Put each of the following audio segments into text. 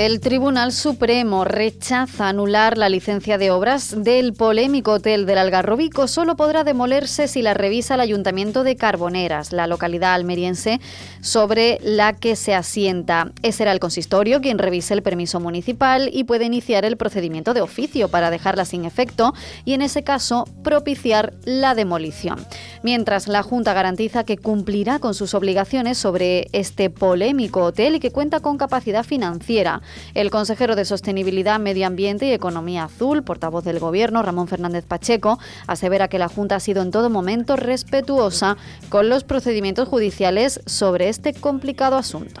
El Tribunal Supremo rechaza anular la licencia de obras del polémico hotel del Algarrobico. Solo podrá demolerse si la revisa el Ayuntamiento de Carboneras, la localidad almeriense sobre la que se asienta. Ese será el consistorio quien revise el permiso municipal y puede iniciar el procedimiento de oficio para dejarla sin efecto y en ese caso propiciar la demolición. Mientras la Junta garantiza que cumplirá con sus obligaciones sobre este polémico hotel y que cuenta con capacidad financiera. El consejero de Sostenibilidad, Medio Ambiente y Economía Azul, portavoz del Gobierno, Ramón Fernández Pacheco, asevera que la Junta ha sido en todo momento respetuosa con los procedimientos judiciales sobre este complicado asunto.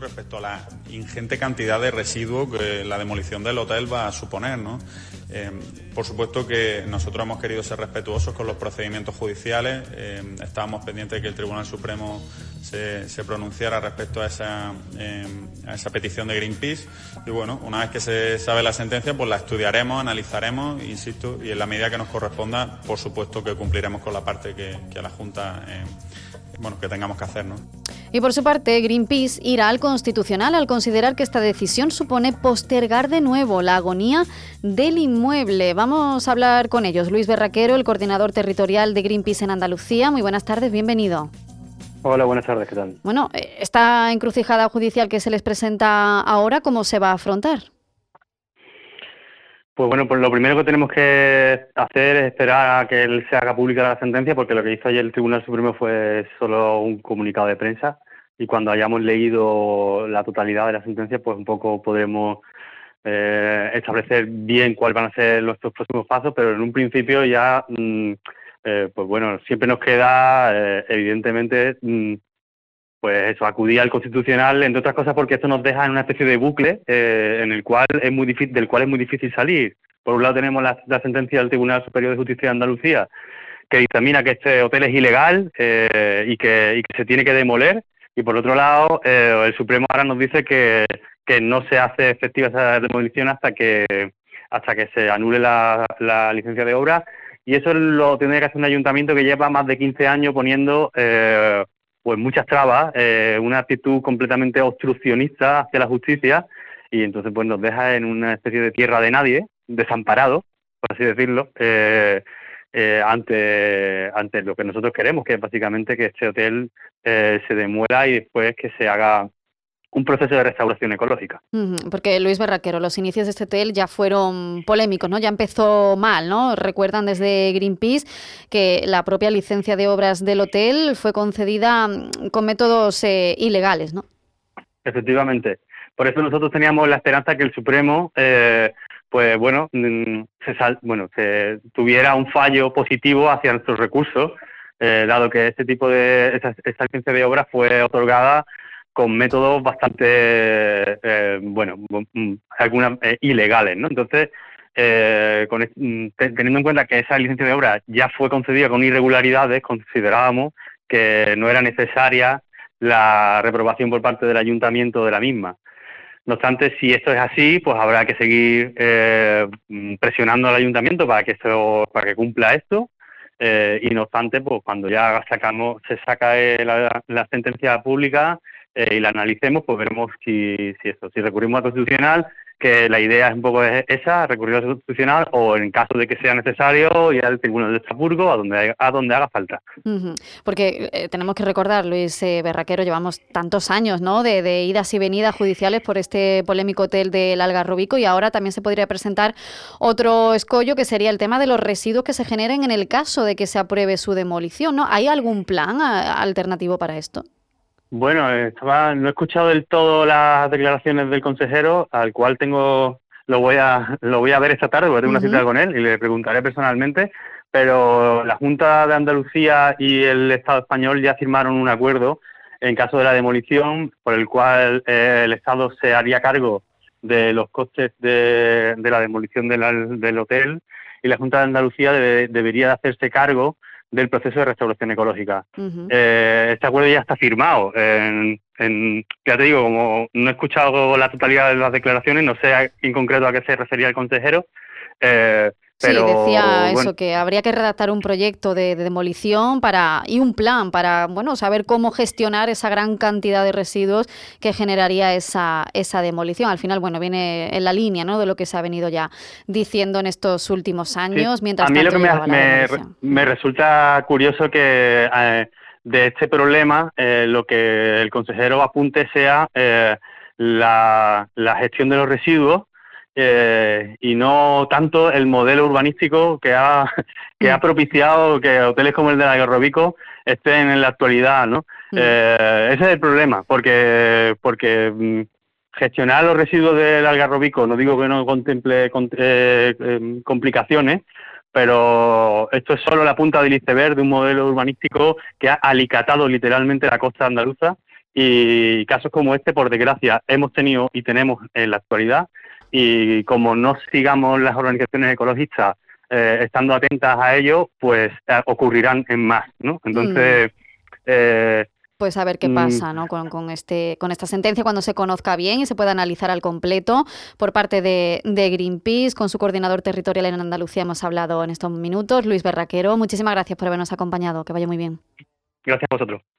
respecto a la ingente cantidad de residuos que la demolición del hotel va a suponer. ¿no? Eh, por supuesto que nosotros hemos querido ser respetuosos con los procedimientos judiciales. Eh, estábamos pendientes de que el Tribunal Supremo se, pronunciara respecto a esa, eh, a esa petición de Greenpeace. Y bueno, una vez que se sabe la sentencia, pues la estudiaremos, analizaremos, insisto, y en la medida que nos corresponda, por supuesto que cumpliremos con la parte que, que la Junta bueno, que tengamos que hacer. ¿no? Y por su parte, Greenpeace irá al Constitucional al considerar que esta decisión supone postergar de nuevo la agonía del inmueble. Vamos a hablar con ellos. Luis Berraquero, el coordinador territorial de Greenpeace en Andalucía. Muy buenas tardes, bienvenido. Hola, buenas tardes, ¿qué tal? Bueno, eh, esta encrucijada judicial que se les presenta ahora, ¿cómo se va a afrontar? Pues bueno, pues lo primero que tenemos que hacer es esperar a que él se haga pública la sentencia, porque lo que hizo ayer el Tribunal Supremo fue solo un comunicado de prensa. Y cuando hayamos leído la totalidad de la sentencia, pues un poco podremos eh, establecer bien cuáles van a ser nuestros próximos pasos, pero en un principio ya, mm, eh, pues bueno, siempre nos queda, eh, evidentemente, mm, pues eso, acudir al constitucional, entre otras cosas porque esto nos deja en una especie de bucle eh, en el cual es muy difícil, del cual es muy difícil salir. Por un lado tenemos la, sentencia del Tribunal Superior de Justicia de Andalucía que dictamina que este hotel es ilegal eh, y, que, se tiene que demoler y por otro lado eh, el Supremo ahora nos dice que, que no se hace efectiva esa demolición hasta que hasta que se anule la, la licencia de obra y eso lo tiene que hacer un ayuntamiento que lleva más de 15 años poniendo eh, pues muchas trabas, eh, una actitud completamente obstruccionista hacia la justicia y entonces pues nos deja en una especie de tierra de nadie, desamparado, por así decirlo, eh, eh, ante, ante lo que nosotros queremos, que es básicamente que este hotel se demuela y después que se haga un proceso de restauración ecológica. Porque Luis Berraquero, los inicios de este hotel ya fueron polémicos, ¿no? Ya empezó mal, ¿no? Recuerdan desde Greenpeace que la propia licencia de obras del hotel fue concedida mm, con métodos eh, ilegales, ¿no? Efectivamente. Por eso nosotros teníamos la esperanza que el Supremo, eh, pues bueno, mm, se bueno, que tuviera un fallo positivo hacia nuestros recursos, eh, dado que este tipo de esta, esta licencia de obras fue otorgada con métodos bastante, eh, bueno, mm, algunas eh, ilegales, ¿no? Entonces, eh, con, mm, teniendo en cuenta que esa licencia de obra ya fue concedida con irregularidades, considerábamos que no era necesaria la reprobación por parte del ayuntamiento de la misma. No obstante, si esto es así, pues habrá que seguir mm, presionando al ayuntamiento para que esto, para que cumpla esto. y no obstante, pues cuando ya sacamos, se saca la sentencia pública, eh, y la analicemos, pues veremos si, si esto, si recurrimos al constitucional, que la idea es un poco esa, recurrir al constitucional, o en caso de que sea necesario, ir al Tribunal de Estrasburgo, a donde, a donde haga falta. Porque eh, tenemos que recordar, Luis eh, Berraquero, llevamos tantos años ¿no? De, de, idas y venidas judiciales por este polémico hotel del Algarrobico y ahora también se podría presentar otro escollo que sería el tema de los residuos que se generen en el caso de que se apruebe su demolición. ¿no? ¿Hay algún plan alternativo para esto? Bueno, estaba, no he escuchado del todo las declaraciones del consejero, al cual tengo, lo voy a, lo voy a ver esta tarde, voy a tener una cita con él y le preguntaré personalmente. Pero la Junta de Andalucía y el Estado español ya firmaron un acuerdo en caso de la demolición, por el cual eh, el Estado se haría cargo de los costes de, de la demolición del hotel y la Junta de Andalucía debería de hacerse cargo del proceso de restauración ecológica. Eh, este acuerdo ya está firmado. En, ya te digo, como no he escuchado la totalidad de las declaraciones, no sé en concreto a qué se refería el consejero, eh, sí, decía eso, que habría que redactar un proyecto de, demolición para y un plan para bueno saber cómo gestionar esa gran cantidad de residuos que generaría esa, esa demolición. Al final, bueno, viene en la línea ¿no? de lo que se ha venido ya diciendo en estos últimos años. Mientras a mí lo que me, me, resulta curioso que eh, de este problema eh, lo que el consejero apunte sea eh, la, la gestión de los residuos eh, y no tanto el modelo urbanístico que ha, que ha mm. propiciado que hoteles como el de la Garrobico estén en la actualidad, ¿no? Mm. Eh, ese es el problema, porque, porque mm, gestionar los residuos del Algarrobico, no digo que no contemple eh, em, complicaciones, pero esto es solo la punta del iceberg de un modelo urbanístico que ha alicatado literalmente la costa andaluza y casos como este, por desgracia, hemos tenido y tenemos en la actualidad y como no sigamos las organizaciones ecologistas eh, estando atentas a ello, pues eh, ocurrirán en más, ¿no? Entonces... Mm. Eh, pues a ver qué mm. pasa ¿no? con, con, este, con esta sentencia cuando se conozca bien y se pueda analizar al completo por parte de, de, Greenpeace. Con su coordinador territorial en Andalucía hemos hablado en estos minutos, Luis Berraquero. Muchísimas gracias por habernos acompañado. Que vaya muy bien. Gracias a vosotros.